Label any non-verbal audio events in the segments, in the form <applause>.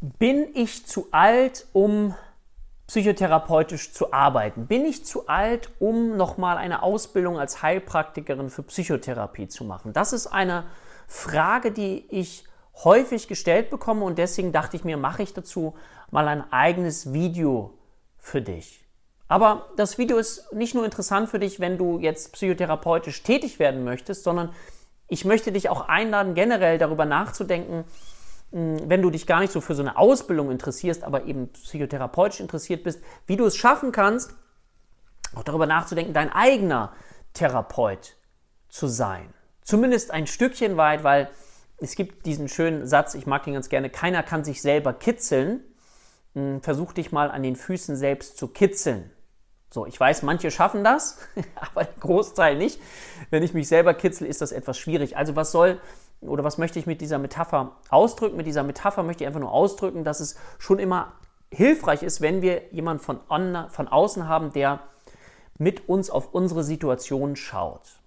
Bin ich zu alt, um psychotherapeutisch zu arbeiten? Bin ich zu alt, um nochmal eine Ausbildung als Heilpraktikerin für Psychotherapie zu machen? Das ist eine Frage, die ich häufig gestellt bekomme und deswegen dachte ich mir, mache ich dazu mal ein eigenes Video für dich. Aber das Video ist nicht nur interessant für dich, wenn du jetzt psychotherapeutisch tätig werden möchtest, sondern ich möchte dich auch einladen, generell darüber nachzudenken, wenn du dich gar nicht so für so eine Ausbildung interessierst, aber eben psychotherapeutisch interessiert bist, wie du es schaffen kannst, auch darüber nachzudenken, dein eigener Therapeut zu sein. Zumindest ein Stückchen weit, weil es gibt diesen schönen Satz, ich mag den ganz gerne, keiner kann sich selber kitzeln. Hm, versuch dich mal an den Füßen selbst zu kitzeln. So, ich weiß, manche schaffen das, <laughs> aber der Großteil nicht. Wenn ich mich selber kitzel, ist das etwas schwierig. Also was soll oder was möchte ich mit dieser Metapher ausdrücken? Mit dieser Metapher möchte ich einfach nur ausdrücken, dass es schon immer hilfreich ist, wenn wir jemanden von, von außen haben, der mit uns auf unsere Situation schaut.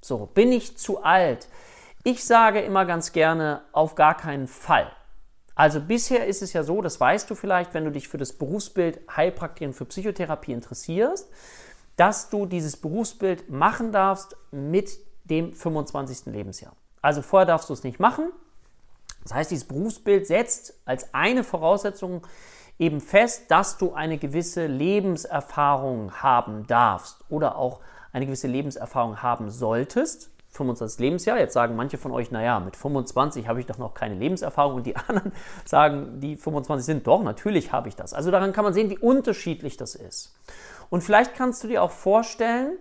So, bin ich zu alt? Ich sage immer ganz gerne, auf gar keinen Fall. Also bisher ist es ja so, das weißt du vielleicht, wenn du dich für das Berufsbild Heilpraktikerin für Psychotherapie interessierst, dass du dieses Berufsbild machen darfst mit dem 25. Lebensjahr. Also vorher darfst du es nicht machen. Das heißt, dieses Berufsbild setzt als eine Voraussetzung eben fest, dass du eine gewisse Lebenserfahrung haben darfst oder auch eine gewisse Lebenserfahrung haben solltest. 25. Lebensjahr. Jetzt sagen manche von euch, naja, mit 25 habe ich doch noch keine Lebenserfahrung und die <laughs> anderen sagen, die 25 sind, doch, natürlich habe ich das. Also daran kann man sehen, wie unterschiedlich das ist. Und vielleicht kannst du dir auch vorstellen,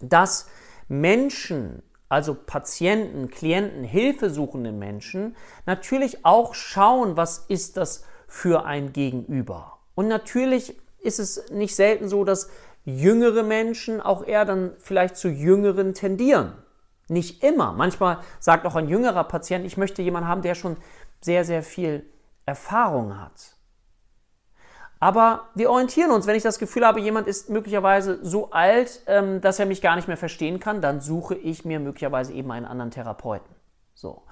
dass Menschen, also Patienten, Klienten, hilfesuchende Menschen, natürlich auch schauen, was ist das für ein Gegenüber. Und natürlich ist es nicht selten so, dass jüngere Menschen auch eher dann vielleicht zu jüngeren tendieren. Nicht immer. Manchmal sagt auch ein jüngerer Patient, ich möchte jemanden haben, der schon sehr, sehr viel Erfahrung hat. Aber wir orientieren uns, wenn ich das Gefühl habe, jemand ist möglicherweise so alt, ähm, dass er mich gar nicht mehr verstehen kann, dann suche ich mir möglicherweise eben einen anderen Therapeuten. So.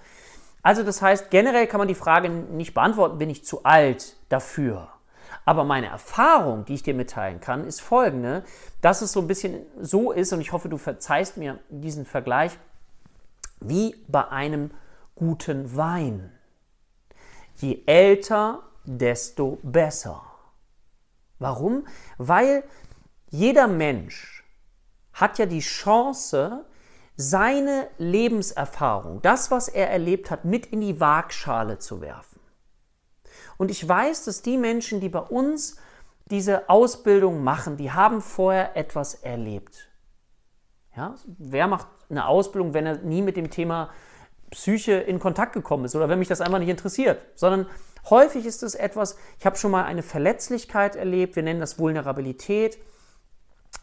Also das heißt, generell kann man die Frage nicht beantworten, bin ich zu alt dafür? Aber meine Erfahrung, die ich dir mitteilen kann, ist folgende, dass es so ein bisschen so ist, und ich hoffe, du verzeihst mir diesen Vergleich, wie bei einem guten Wein. Je älter, desto besser. Warum? Weil jeder Mensch hat ja die Chance, seine Lebenserfahrung, das, was er erlebt hat, mit in die Waagschale zu werfen. Und ich weiß, dass die Menschen, die bei uns diese Ausbildung machen, die haben vorher etwas erlebt. Ja? Wer macht eine Ausbildung, wenn er nie mit dem Thema Psyche in Kontakt gekommen ist oder wenn mich das einfach nicht interessiert, sondern häufig ist es etwas, ich habe schon mal eine Verletzlichkeit erlebt, wir nennen das Vulnerabilität.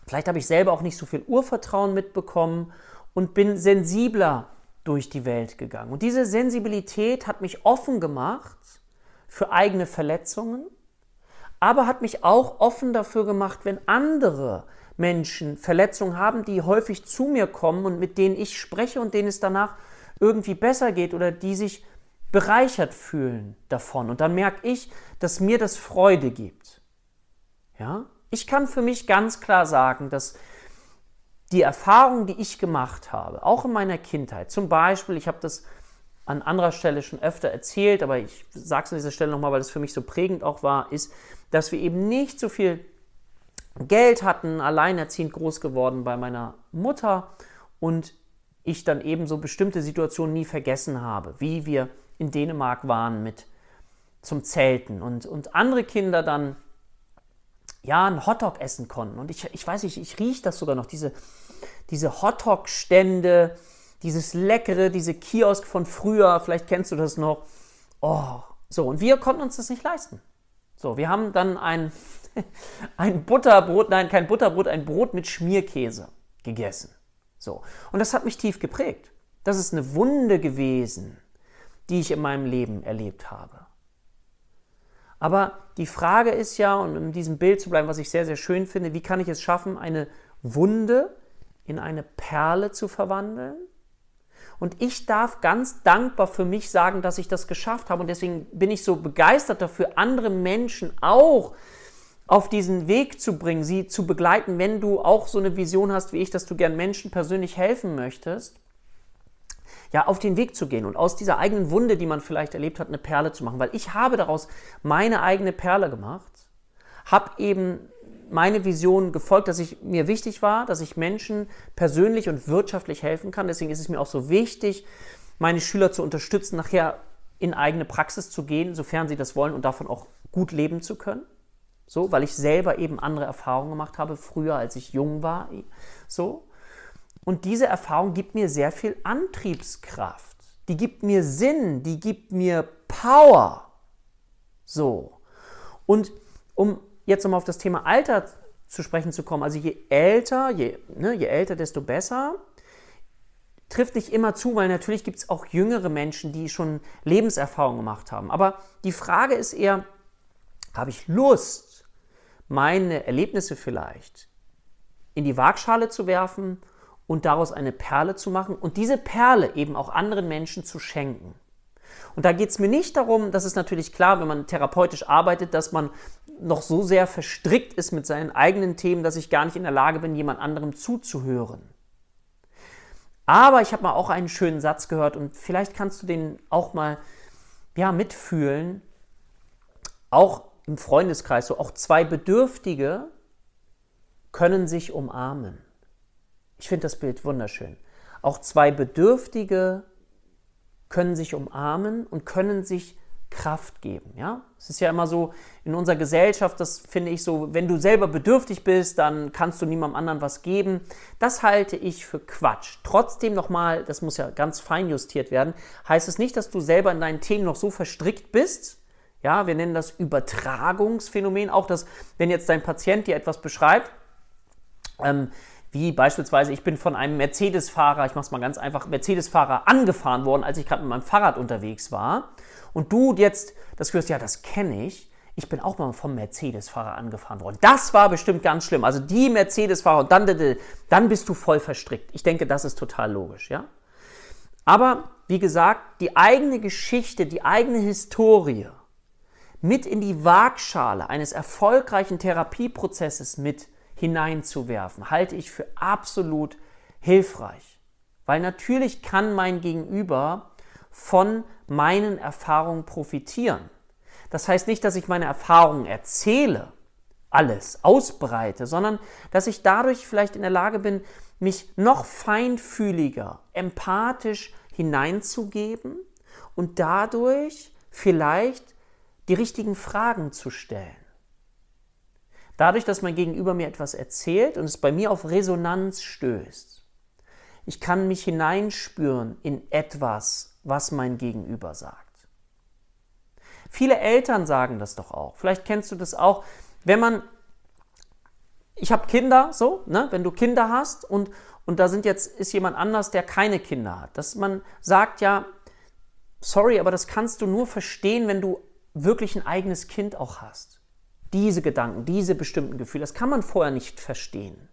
Vielleicht habe ich selber auch nicht so viel Urvertrauen mitbekommen und bin sensibler durch die Welt gegangen. Und diese Sensibilität hat mich offen gemacht für eigene Verletzungen, aber hat mich auch offen dafür gemacht, wenn andere Menschen Verletzungen haben, die häufig zu mir kommen und mit denen ich spreche und denen es danach irgendwie besser geht oder die sich bereichert fühlen davon. Und dann merke ich, dass mir das Freude gibt. Ja? Ich kann für mich ganz klar sagen, dass die Erfahrung, die ich gemacht habe, auch in meiner Kindheit, zum Beispiel, ich habe das an anderer Stelle schon öfter erzählt, aber ich sage es an dieser Stelle nochmal, weil es für mich so prägend auch war, ist, dass wir eben nicht so viel Geld hatten, alleinerziehend groß geworden bei meiner Mutter und ich dann eben so bestimmte Situationen nie vergessen habe, wie wir in Dänemark waren mit zum Zelten und, und andere Kinder dann ja einen Hotdog essen konnten. Und ich, ich weiß nicht, ich rieche das sogar noch, diese, diese Hotdog-Stände, dieses Leckere, diese Kiosk von früher, vielleicht kennst du das noch. Oh, so, und wir konnten uns das nicht leisten. So, wir haben dann ein, <laughs> ein Butterbrot, nein, kein Butterbrot, ein Brot mit Schmierkäse gegessen. So, und das hat mich tief geprägt. Das ist eine Wunde gewesen, die ich in meinem Leben erlebt habe. Aber die Frage ist ja, und in diesem Bild zu bleiben, was ich sehr, sehr schön finde, wie kann ich es schaffen, eine Wunde in eine Perle zu verwandeln? Und ich darf ganz dankbar für mich sagen, dass ich das geschafft habe. Und deswegen bin ich so begeistert dafür, andere Menschen auch auf diesen Weg zu bringen, sie zu begleiten, wenn du auch so eine Vision hast wie ich, dass du gern Menschen persönlich helfen möchtest, ja, auf den Weg zu gehen und aus dieser eigenen Wunde, die man vielleicht erlebt hat, eine Perle zu machen. Weil ich habe daraus meine eigene Perle gemacht, habe eben meine Vision gefolgt, dass ich mir wichtig war, dass ich Menschen persönlich und wirtschaftlich helfen kann. Deswegen ist es mir auch so wichtig, meine Schüler zu unterstützen, nachher in eigene Praxis zu gehen, sofern sie das wollen und davon auch gut leben zu können. So, weil ich selber eben andere Erfahrungen gemacht habe, früher als ich jung war. So. Und diese Erfahrung gibt mir sehr viel Antriebskraft. Die gibt mir Sinn, die gibt mir Power. So. Und um jetzt nochmal auf das Thema Alter zu sprechen zu kommen, also je älter, je, ne, je älter, desto besser, trifft nicht immer zu, weil natürlich gibt es auch jüngere Menschen, die schon Lebenserfahrung gemacht haben. Aber die Frage ist eher, habe ich Lust, meine Erlebnisse vielleicht in die Waagschale zu werfen und daraus eine Perle zu machen und diese Perle eben auch anderen Menschen zu schenken. Und da geht es mir nicht darum, das ist natürlich klar, wenn man therapeutisch arbeitet, dass man noch so sehr verstrickt ist mit seinen eigenen Themen, dass ich gar nicht in der Lage bin, jemand anderem zuzuhören. Aber ich habe mal auch einen schönen Satz gehört und vielleicht kannst du den auch mal ja, mitfühlen. Auch im Freundeskreis so, auch zwei Bedürftige können sich umarmen. Ich finde das Bild wunderschön. Auch zwei Bedürftige können sich umarmen und können sich Kraft geben. Ja? Es ist ja immer so in unserer Gesellschaft, das finde ich so, wenn du selber bedürftig bist, dann kannst du niemandem anderen was geben. Das halte ich für Quatsch. Trotzdem nochmal, das muss ja ganz fein justiert werden, heißt es nicht, dass du selber in deinen Themen noch so verstrickt bist, ja, wir nennen das Übertragungsphänomen. Auch das, wenn jetzt dein Patient dir etwas beschreibt, ähm, wie beispielsweise, ich bin von einem Mercedes-Fahrer, ich mache es mal ganz einfach, Mercedes-Fahrer angefahren worden, als ich gerade mit meinem Fahrrad unterwegs war. Und du jetzt das hörst, ja, das kenne ich. Ich bin auch mal vom Mercedes-Fahrer angefahren worden. Das war bestimmt ganz schlimm. Also die Mercedes-Fahrer und dann, dann bist du voll verstrickt. Ich denke, das ist total logisch, ja. Aber wie gesagt, die eigene Geschichte, die eigene Historie, mit in die Waagschale eines erfolgreichen Therapieprozesses mit hineinzuwerfen, halte ich für absolut hilfreich. Weil natürlich kann mein Gegenüber von meinen Erfahrungen profitieren. Das heißt nicht, dass ich meine Erfahrungen erzähle, alles ausbreite, sondern dass ich dadurch vielleicht in der Lage bin, mich noch feinfühliger, empathisch hineinzugeben und dadurch vielleicht die richtigen Fragen zu stellen. Dadurch, dass mein Gegenüber mir etwas erzählt und es bei mir auf Resonanz stößt. Ich kann mich hineinspüren in etwas, was mein Gegenüber sagt. Viele Eltern sagen das doch auch. Vielleicht kennst du das auch, wenn man ich habe Kinder, so, ne, wenn du Kinder hast und, und da sind jetzt, ist jemand anders, der keine Kinder hat, dass man sagt ja, sorry, aber das kannst du nur verstehen, wenn du wirklich ein eigenes Kind auch hast. Diese Gedanken, diese bestimmten Gefühle, das kann man vorher nicht verstehen.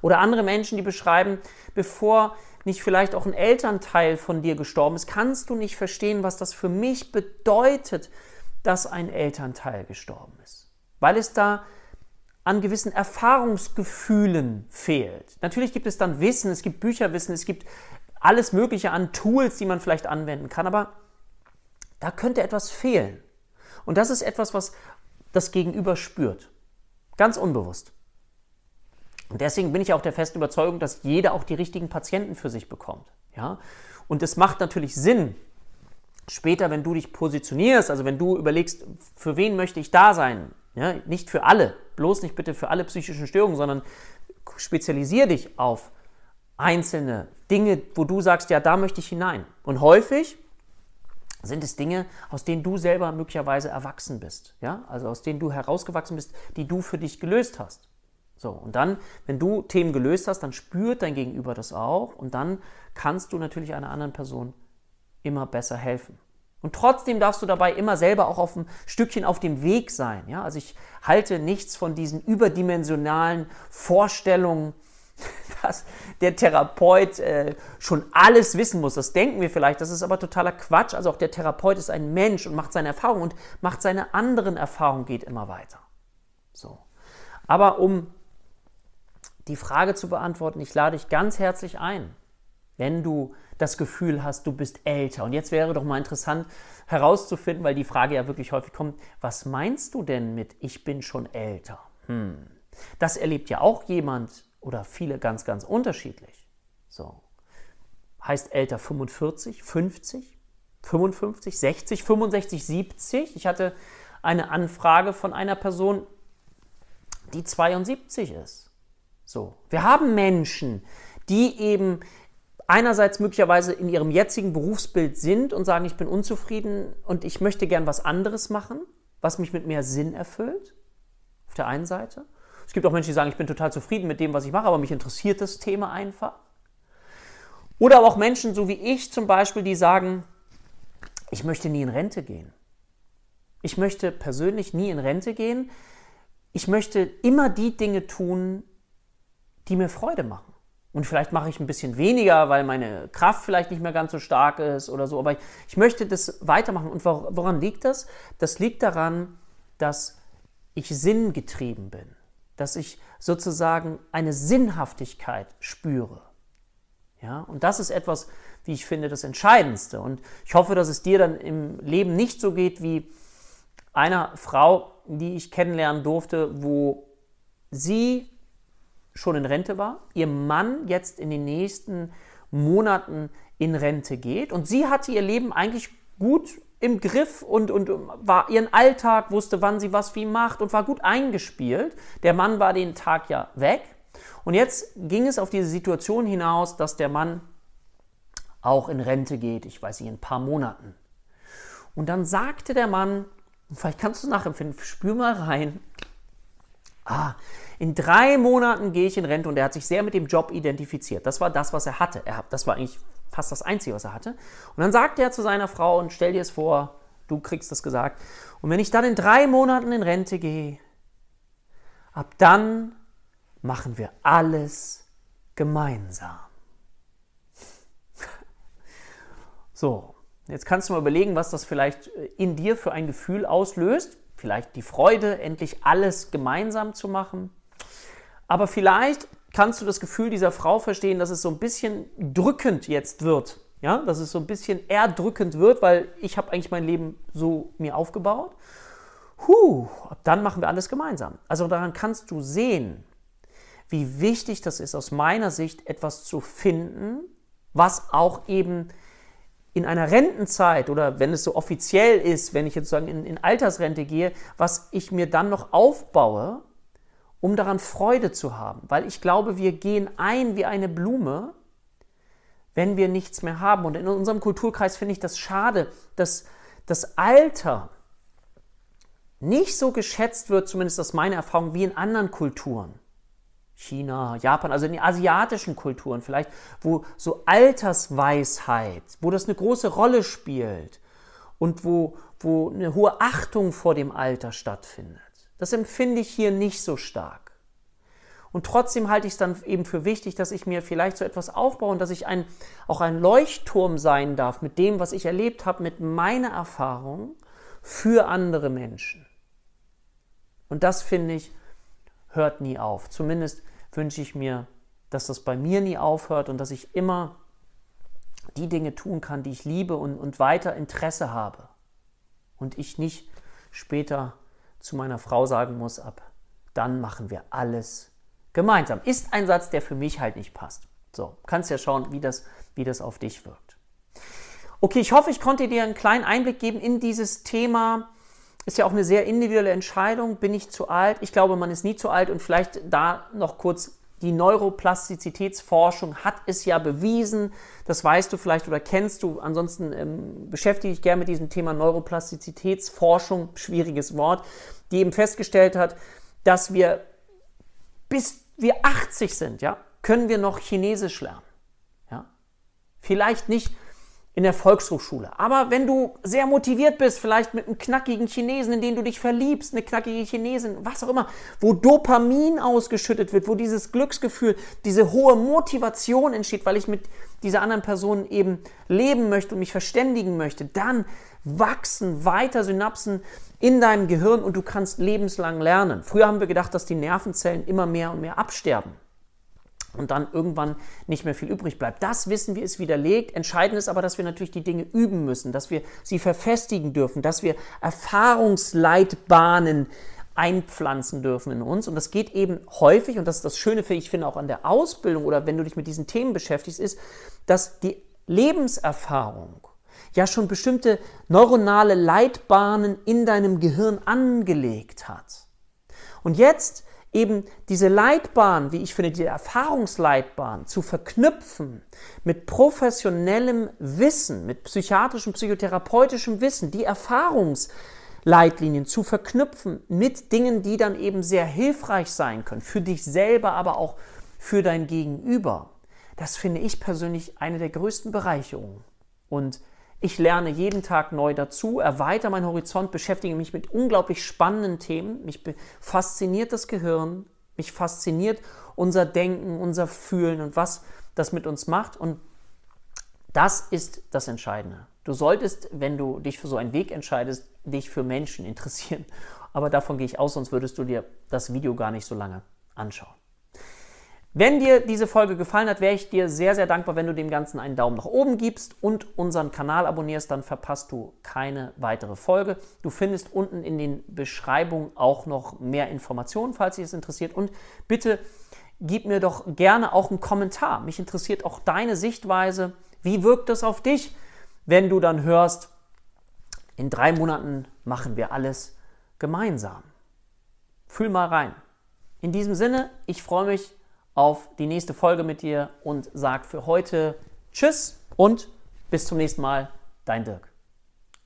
Oder andere Menschen, die beschreiben, bevor nicht vielleicht auch ein Elternteil von dir gestorben ist, kannst du nicht verstehen, was das für mich bedeutet, dass ein Elternteil gestorben ist. Weil es da an gewissen Erfahrungsgefühlen fehlt. Natürlich gibt es dann Wissen, es gibt Bücherwissen, es gibt alles Mögliche an Tools, die man vielleicht anwenden kann, aber da könnte etwas fehlen. Und das ist etwas, was das Gegenüber spürt. Ganz unbewusst. Und deswegen bin ich auch der festen Überzeugung, dass jeder auch die richtigen Patienten für sich bekommt. Ja? Und es macht natürlich Sinn, später, wenn du dich positionierst, also wenn du überlegst, für wen möchte ich da sein, ja? nicht für alle, bloß nicht bitte für alle psychischen Störungen, sondern spezialisiere dich auf einzelne Dinge, wo du sagst, ja, da möchte ich hinein. Und häufig sind es Dinge, aus denen du selber möglicherweise erwachsen bist, ja? Also aus denen du herausgewachsen bist, die du für dich gelöst hast. So, und dann, wenn du Themen gelöst hast, dann spürt dein Gegenüber das auch und dann kannst du natürlich einer anderen Person immer besser helfen. Und trotzdem darfst du dabei immer selber auch auf ein Stückchen auf dem Weg sein. Ja? Also ich halte nichts von diesen überdimensionalen Vorstellungen, dass der Therapeut äh, schon alles wissen muss. Das denken wir vielleicht, das ist aber totaler Quatsch. Also auch der Therapeut ist ein Mensch und macht seine Erfahrungen und macht seine anderen Erfahrungen, geht immer weiter. So. Aber um die Frage zu beantworten, ich lade dich ganz herzlich ein, wenn du das Gefühl hast, du bist älter. Und jetzt wäre doch mal interessant herauszufinden, weil die Frage ja wirklich häufig kommt, was meinst du denn mit ich bin schon älter? Hm. Das erlebt ja auch jemand oder viele ganz, ganz unterschiedlich. So. Heißt älter 45, 50, 55, 60, 65, 70. Ich hatte eine Anfrage von einer Person, die 72 ist. So. Wir haben Menschen, die eben einerseits möglicherweise in ihrem jetzigen Berufsbild sind und sagen, ich bin unzufrieden und ich möchte gern was anderes machen, was mich mit mehr Sinn erfüllt. Auf der einen Seite. Es gibt auch Menschen, die sagen, ich bin total zufrieden mit dem, was ich mache, aber mich interessiert das Thema einfach. Oder aber auch Menschen, so wie ich zum Beispiel, die sagen, ich möchte nie in Rente gehen. Ich möchte persönlich nie in Rente gehen. Ich möchte immer die Dinge tun, die mir Freude machen. Und vielleicht mache ich ein bisschen weniger, weil meine Kraft vielleicht nicht mehr ganz so stark ist oder so. Aber ich möchte das weitermachen. Und woran liegt das? Das liegt daran, dass ich sinngetrieben bin. Dass ich sozusagen eine Sinnhaftigkeit spüre. Ja, und das ist etwas, wie ich finde, das Entscheidendste. Und ich hoffe, dass es dir dann im Leben nicht so geht wie einer Frau, die ich kennenlernen durfte, wo sie schon in Rente war, ihr Mann jetzt in den nächsten Monaten in Rente geht und sie hatte ihr Leben eigentlich gut im Griff und, und war ihren Alltag, wusste, wann sie was wie macht und war gut eingespielt. Der Mann war den Tag ja weg. Und jetzt ging es auf diese Situation hinaus, dass der Mann auch in Rente geht, ich weiß nicht, in ein paar Monaten. Und dann sagte der Mann, vielleicht kannst du es nachempfinden, spür mal rein, ah, in drei Monaten gehe ich in Rente und er hat sich sehr mit dem Job identifiziert. Das war das, was er hatte. Er, das war eigentlich fast das Einzige, was er hatte. Und dann sagt er zu seiner Frau und stell dir es vor, du kriegst das gesagt. Und wenn ich dann in drei Monaten in Rente gehe, ab dann machen wir alles gemeinsam. <laughs> So, jetzt kannst du mal überlegen, was das vielleicht in dir für ein Gefühl auslöst. Vielleicht die Freude, endlich alles gemeinsam zu machen. Aber vielleicht kannst du das Gefühl dieser Frau verstehen, dass es so ein bisschen drückend jetzt wird. Ja, dass es so ein bisschen erdrückend wird, weil ich habe eigentlich mein Leben so mir aufgebaut. Huh, dann machen wir alles gemeinsam. Also daran kannst du sehen, wie wichtig das ist, aus meiner Sicht etwas zu finden, was auch eben in einer Rentenzeit oder wenn es so offiziell ist, wenn ich jetzt sagen in, in Altersrente gehe, was ich mir dann noch aufbaue, um daran Freude zu haben. Weil ich glaube, wir gehen ein wie eine Blume, wenn wir nichts mehr haben. Und in unserem Kulturkreis finde ich das schade, dass das Alter nicht so geschätzt wird, zumindest aus meiner Erfahrung, wie in anderen Kulturen. China, Japan, also in den asiatischen Kulturen vielleicht, wo so Altersweisheit, wo das eine große Rolle spielt und wo, wo eine hohe Achtung vor dem Alter stattfindet. Das empfinde ich hier nicht so stark. Und trotzdem halte ich es dann eben für wichtig, dass ich mir vielleicht so etwas aufbaue und dass ich ein, auch ein Leuchtturm sein darf mit dem, was ich erlebt habe, mit meiner Erfahrung für andere Menschen. Und das finde ich, hört nie auf. Zumindest wünsche ich mir, dass das bei mir nie aufhört und dass ich immer die Dinge tun kann, die ich liebe und, und weiter Interesse habe. Und ich nicht später zu meiner Frau sagen muss, ab dann machen wir alles gemeinsam. Ist ein Satz, der für mich halt nicht passt. So, kannst ja schauen, wie das, wie das auf dich wirkt. Okay, ich hoffe, ich konnte dir einen kleinen Einblick geben in dieses Thema. Ist ja auch eine sehr individuelle Entscheidung. Bin ich zu alt? Ich glaube, man ist nie zu alt. Und vielleicht da noch kurz die Neuroplastizitätsforschung hat es ja bewiesen, das weißt du vielleicht oder kennst du. Ansonsten ähm, beschäftige ich gerne mit diesem Thema Neuroplastizitätsforschung, schwieriges Wort, die eben festgestellt hat, dass wir bis wir 80 sind, ja, können wir noch Chinesisch lernen. Ja? Vielleicht nicht in der Volkshochschule. Aber wenn du sehr motiviert bist, vielleicht mit einem knackigen Chinesen, in den du dich verliebst, eine knackige Chinesin, was auch immer, wo Dopamin ausgeschüttet wird, wo dieses Glücksgefühl, diese hohe Motivation entsteht, weil ich mit dieser anderen Person eben leben möchte und mich verständigen möchte, dann wachsen weiter Synapsen in deinem Gehirn und du kannst lebenslang lernen. Früher haben wir gedacht, dass die Nervenzellen immer mehr und mehr absterben und dann irgendwann nicht mehr viel übrig bleibt. Das wissen wir ist widerlegt. Entscheidend ist aber, dass wir natürlich die Dinge üben müssen, dass wir sie verfestigen dürfen, dass wir Erfahrungsleitbahnen einpflanzen dürfen in uns. Und das geht eben häufig, und das ist das Schöne, ich finde, auch an der Ausbildung oder wenn du dich mit diesen Themen beschäftigst, ist, dass die Lebenserfahrung ja schon bestimmte neuronale Leitbahnen in deinem Gehirn angelegt hat. Und jetzt eben diese Leitbahn, wie ich finde, die Erfahrungsleitbahn zu verknüpfen mit professionellem Wissen, mit psychiatrischem, psychotherapeutischem Wissen, die Erfahrungsleitlinien zu verknüpfen mit Dingen, die dann eben sehr hilfreich sein können, für dich selber, aber auch für dein Gegenüber. Das finde ich persönlich eine der größten Bereicherungen. Und ich lerne jeden Tag neu dazu, erweitere meinen Horizont, beschäftige mich mit unglaublich spannenden Themen. Mich fasziniert das Gehirn, mich fasziniert unser Denken, unser Fühlen und was das mit uns macht. Und das ist das Entscheidende. Du solltest, wenn du dich für so einen Weg entscheidest, dich für Menschen <laughs> interessieren. Aber davon gehe ich aus, sonst würdest du dir das Video gar nicht so lange anschauen. Wenn dir diese Folge gefallen hat, wäre ich dir sehr, sehr dankbar, wenn du dem Ganzen einen Daumen nach oben gibst und unseren Kanal abonnierst, dann verpasst du keine weitere Folge. Du findest unten in den Beschreibungen auch noch mehr Informationen, falls dich es interessiert. Und bitte gib mir doch gerne auch einen Kommentar. Mich interessiert auch deine Sichtweise. Wie wirkt es auf dich, wenn du dann hörst, in drei Monaten machen wir alles gemeinsam? Fühl mal rein. In diesem Sinne, ich freue mich auf die nächste Folge mit dir und sag für heute Tschüss und bis zum nächsten Mal, dein Dirk.